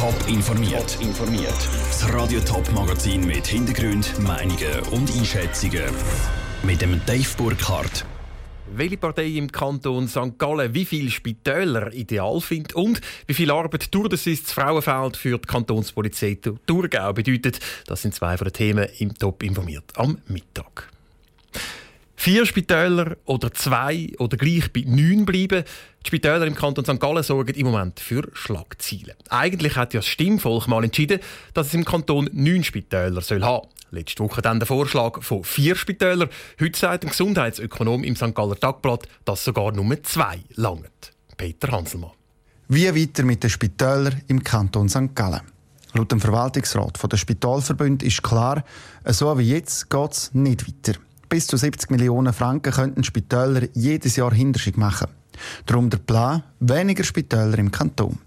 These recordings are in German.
Top informiert. informiert. Das Radio Top Magazin mit Hintergrund, Meinungen und Einschätzungen mit dem Dave Burkhardt. Welche Partei im Kanton St. Gallen wie viele Spitäler ideal findet und wie viel Arbeit durch das ist das Frauenfeld für die Kantonspolizei Thurgau bedeutet, das sind zwei von den Themen im Top informiert am Mittag. Vier Spitäler oder zwei oder gleich bei neun bleiben. Die Spitäler im Kanton St. Gallen sorgen im Moment für Schlagziele. Eigentlich hat ja das Stimmvolk mal entschieden, dass es im Kanton neun Spitäler soll haben. Letzte Woche dann der Vorschlag von vier Spitälern. Heute sagt ein Gesundheitsökonom im St. Galler Tagblatt, dass sogar nur zwei langen. Peter Hanselmann. Wie weiter mit den Spitälern im Kanton St. Gallen? Laut dem Verwaltungsrat der Spitalverbund ist klar, so wie jetzt geht es nicht weiter. Bis zu 70 Millionen Franken könnten Spitäler jedes Jahr Hinterschig machen. Darum der Plan, weniger Spitäler im Kanton.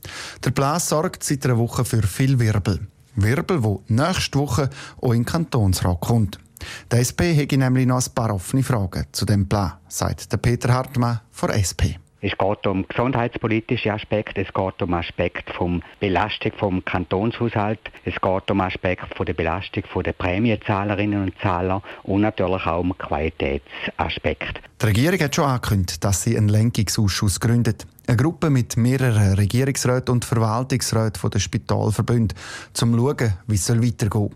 Der Plan sorgt seit einer Woche für viel Wirbel. Wirbel, wo nächste Woche auch in den Kantonsrat kommt. Der SP hätte nämlich noch ein paar offene Fragen zu dem Plan, sagt der Peter Hartmann von SP. Es geht um gesundheitspolitische Aspekte, es geht um Aspekte vom Belastung vom Kantonshaushalt, es geht um Aspekte der Belastung der Prämiezahlerinnen und Zahler und natürlich auch um Qualitätsaspekte. Die Regierung hat schon angekündigt, dass sie einen Lenkungsausschuss gründet. Eine Gruppe mit mehreren Regierungsräten und Verwaltungsräten der Spitalverbünde, um zu schauen, wie es weitergehen soll.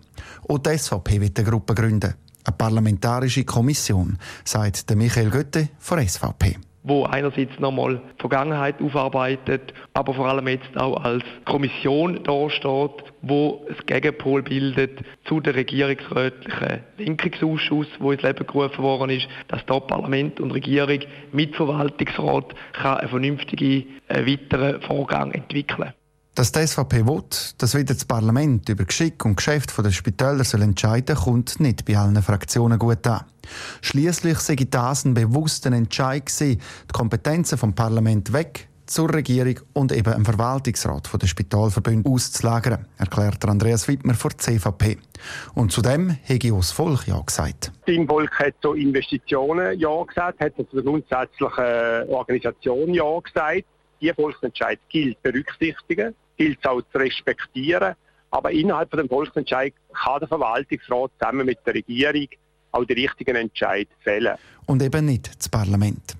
Auch die SVP wird eine Gruppe gründen. Eine parlamentarische Kommission, sagt Michael Götte von SVP wo einerseits nochmal Vergangenheit aufarbeitet, aber vor allem jetzt auch als Kommission dasteht, wo das Gegenpol bildet zu der regierungsrätlichen Lenkungsausschuss, wo ins Leben gerufen worden ist, dass da Parlament und Regierung mit Verwaltungsrat kann einen vernünftigen äh, weiteren Vorgang entwickeln dass die SVP will, dass wieder das Parlament über Geschick und Geschäft der Spitäler soll entscheiden kommt nicht bei allen Fraktionen gut an. Schließlich sei das ein bewusster Entscheid gewesen, die Kompetenzen vom Parlament weg zur Regierung und eben im Verwaltungsrat der Spitalverbünde auszulagern, erklärt Andreas Wittmer von CVP. Und zudem hätte auch das Volk Ja gesagt. Das Volk hat zu Investitionen Ja gesagt, hat zu der grundsätzlichen Organisation Ja gesagt. Die Volksentscheid gilt berücksichtigen gilt es auch zu respektieren. Aber innerhalb von dem Volksentscheid kann der Verwaltungsrat zusammen mit der Regierung auch die richtigen Entscheid fällen. Und eben nicht das Parlament.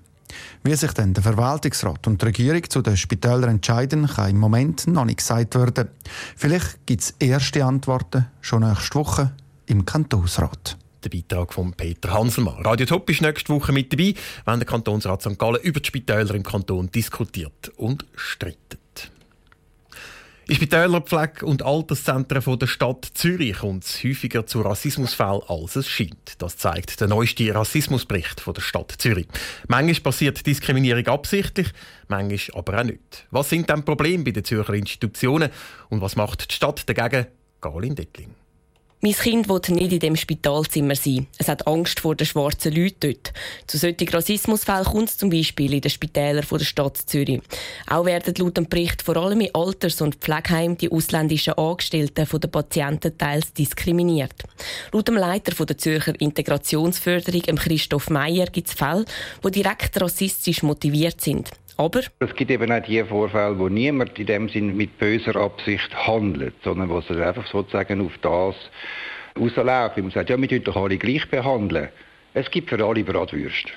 Wie sich dann der Verwaltungsrat und die Regierung zu den Spitälern entscheiden, kann im Moment noch nicht gesagt werden. Vielleicht gibt es erste Antworten schon nächste Woche im Kantonsrat. Der Beitrag von Peter Hanselmann. Radio Top ist nächste Woche mit dabei, wenn der Kantonsrat St. Gallen über die Spitäler im Kanton diskutiert und streitet. In Spitälerpflege und Alterszentren der Stadt Zürich kommt es häufiger zu Rassismusfällen, als es scheint. Das zeigt der neueste Rassismusbericht der Stadt Zürich. Manchmal passiert Diskriminierung absichtlich, manchmal aber auch nicht. Was sind dann Probleme bei den Zürcher Institutionen und was macht die Stadt dagegen? Galin Dettling. Mein Kind will nicht in dem Spitalzimmer sein. Es hat Angst vor den schwarzen Leuten dort. Zu solchen Rassismusfällen kommt es zum Beispiel in den Spitälern der Stadt Zürich. Auch werden laut dem Bericht vor allem in Alters- und Pflegeheimen die ausländischen Angestellten der Patienten teils diskriminiert. Laut dem Leiter der Zürcher Integrationsförderung, Christoph Meyer, gibt es Fälle, die direkt rassistisch motiviert sind. Aber es gibt eben auch die Vorfälle, wo niemand in dem Sinn mit böser Absicht handelt, sondern wo es einfach sozusagen auf das rausläuft. Man sagt, ja, wir tun doch alle gleich behandeln. Es gibt für alle Bratwürste.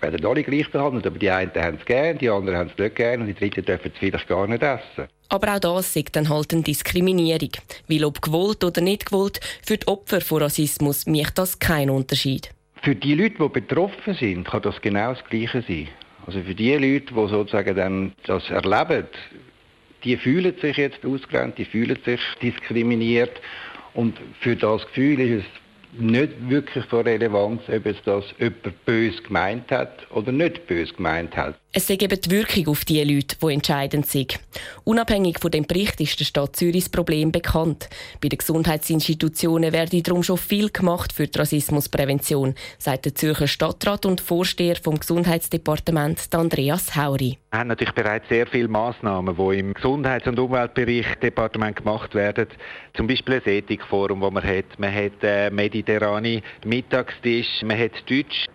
Wir werden alle gleich behandelt, aber die einen haben es gerne, die anderen haben es nicht gerne und die dritten dürfen es vielleicht gar nicht essen. Aber auch das ist dann halt eine Diskriminierung. Weil ob gewollt oder nicht gewollt, für die Opfer von Rassismus macht das keinen Unterschied. Für die Leute, die betroffen sind, kann das genau das Gleiche sein. Also für die Leute, die sozusagen dann das erleben, die fühlen sich jetzt ausgrenzt, die fühlen sich diskriminiert. Und für das Gefühl ist es nicht wirklich von Relevanz, ob es das jemand bös gemeint hat oder nicht bös gemeint hat. Es ist eben die Wirkung auf die Leute, die entscheidend sind. Unabhängig von dem Bericht ist der Stadt Zürich das Problem bekannt. Bei den Gesundheitsinstitutionen werde darum schon viel gemacht für die Rassismusprävention, sagt der Zürcher Stadtrat und Vorsteher vom Gesundheitsdepartement Andreas Hauri. Wir haben natürlich bereits sehr viele Massnahmen, die im Gesundheits- und Umweltbereich Departement gemacht werden. Zum Beispiel ein Ethikforum, das man hat. Man hat äh, mediterrane Mittagstisch, man hat Deutsch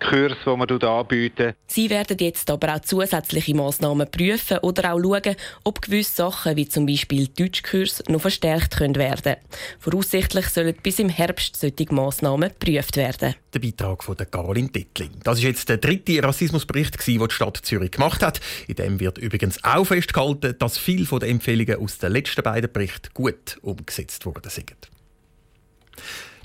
Kurs, die man anbieten. Sie werden jetzt aber auch zusätzliche Massnahmen prüfen oder auch schauen, ob gewisse Sachen wie zum Beispiel Deutschkurs noch verstärkt können werden. Voraussichtlich sollen bis im Herbst solche Massnahmen geprüft werden. Der Beitrag von Caroline Dittling. Das ist jetzt der dritte Rassismusbericht, den die Stadt Zürich gemacht hat. In dem wird übrigens auch festgehalten, dass viele der Empfehlungen aus den letzten beiden Berichten gut umgesetzt worden sind.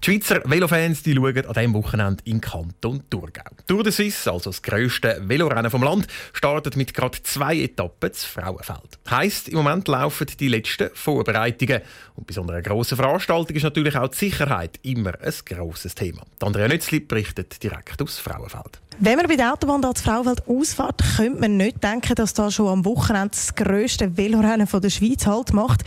Die Schweizer Velofans die schauen an diesem Wochenende in Kanton Thurgau. Tour de Suisse, also das grösste Velorennen vom Land, startet mit gerade zwei Etappen zu Frauenfeld. Heißt, im Moment laufen die letzten Vorbereitungen. Und bei so einer grossen Veranstaltung ist natürlich auch die Sicherheit immer ein grosses Thema. Andrea Nützli berichtet direkt aus Frauenfeld. Wenn man bei der Autobahn da Frauenfeld ausfährt, könnte man nicht denken, dass da schon am Wochenende das grösste Velorennen der Schweiz halt macht.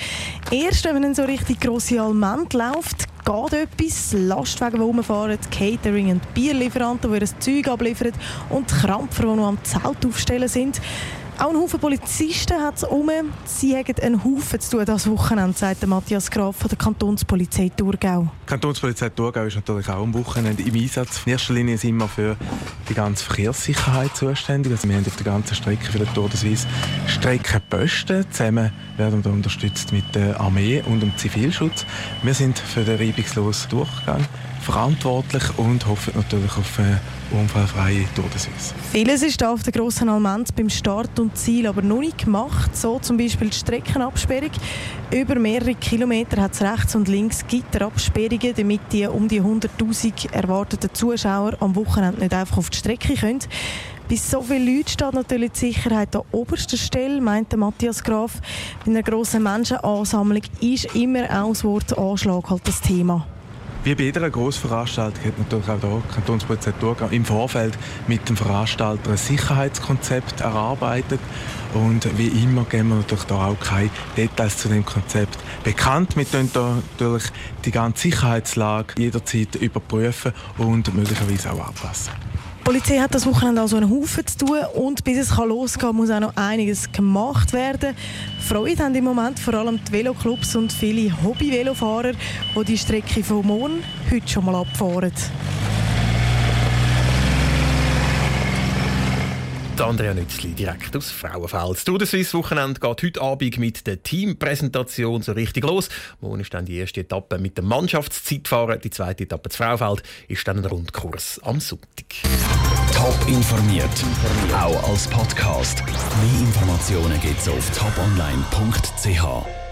Erst wenn man so richtig grosse Alment läuft, geht etwas. Lastwagen, die rumfahren, Catering- und Bierlieferanten, die ihr Zeug abliefern und Krampfer, die noch am Zelt aufstellen sind. Auch ein Haufen Polizisten hat es um. Sie haben einen Haufen zu tun das Wochenende, sagt Matthias Graf von der Kantonspolizei Thurgau. Die Kantonspolizei Thurgau ist natürlich auch am Wochenende im Einsatz. In erster Linie sind wir für die ganze Verkehrssicherheit zuständig. Also wir haben auf der ganzen Strecke für den Tour de Suisse Streckenposten. Zusammen werden wir unterstützt mit der Armee und dem Zivilschutz. Wir sind für den reibungslosen Durchgang verantwortlich und hoffen natürlich auf eine unfallfreie Tour de Suisse. Vieles ist auf der grossen Almenz beim Start und Ziel aber noch nicht gemacht. So zum Beispiel die Streckenabsperrung. Über mehrere Kilometer hat es rechts und links Gitterabsperrungen, damit die um die 100'000 erwarteten Zuschauer am Wochenende nicht einfach auf die Strecke können. Bei so vielen Leuten steht natürlich die Sicherheit an oberster Stelle, meinte Matthias Graf. Bei einer grossen Menschenansammlung ist immer auch das Wort Anschlag halt das Thema. Wie bei jeder Grossveranstaltung hat natürlich auch die Kantonspolizei Thurgau im Vorfeld mit dem Veranstalter ein Sicherheitskonzept erarbeitet. Und wie immer geben wir natürlich da auch keine Details zu dem Konzept bekannt. Wir können natürlich die ganze Sicherheitslage jederzeit überprüfen und möglicherweise auch anpassen. Die Polizei hat das Wochenende also einen Haufen zu tun und bis es losgehen kann, muss auch noch einiges gemacht werden. Freude haben im Moment vor allem die Veloclubs und viele Hobby-Velofahrer, die die Strecke von morgen heute schon mal abfahren. Andrea Nützli direkt aus Frauenfeld. Tour de Suisse Wochenende geht heute Abend mit der Teampräsentation so richtig los. Morgen ist dann die erste Etappe mit dem Mannschaftszeitfahren. Die zweite Etappe zu Frauenfeld ist dann ein Rundkurs am Sonntag. Top informiert, auch als Podcast. Mehr Informationen gibt es auf toponline.ch.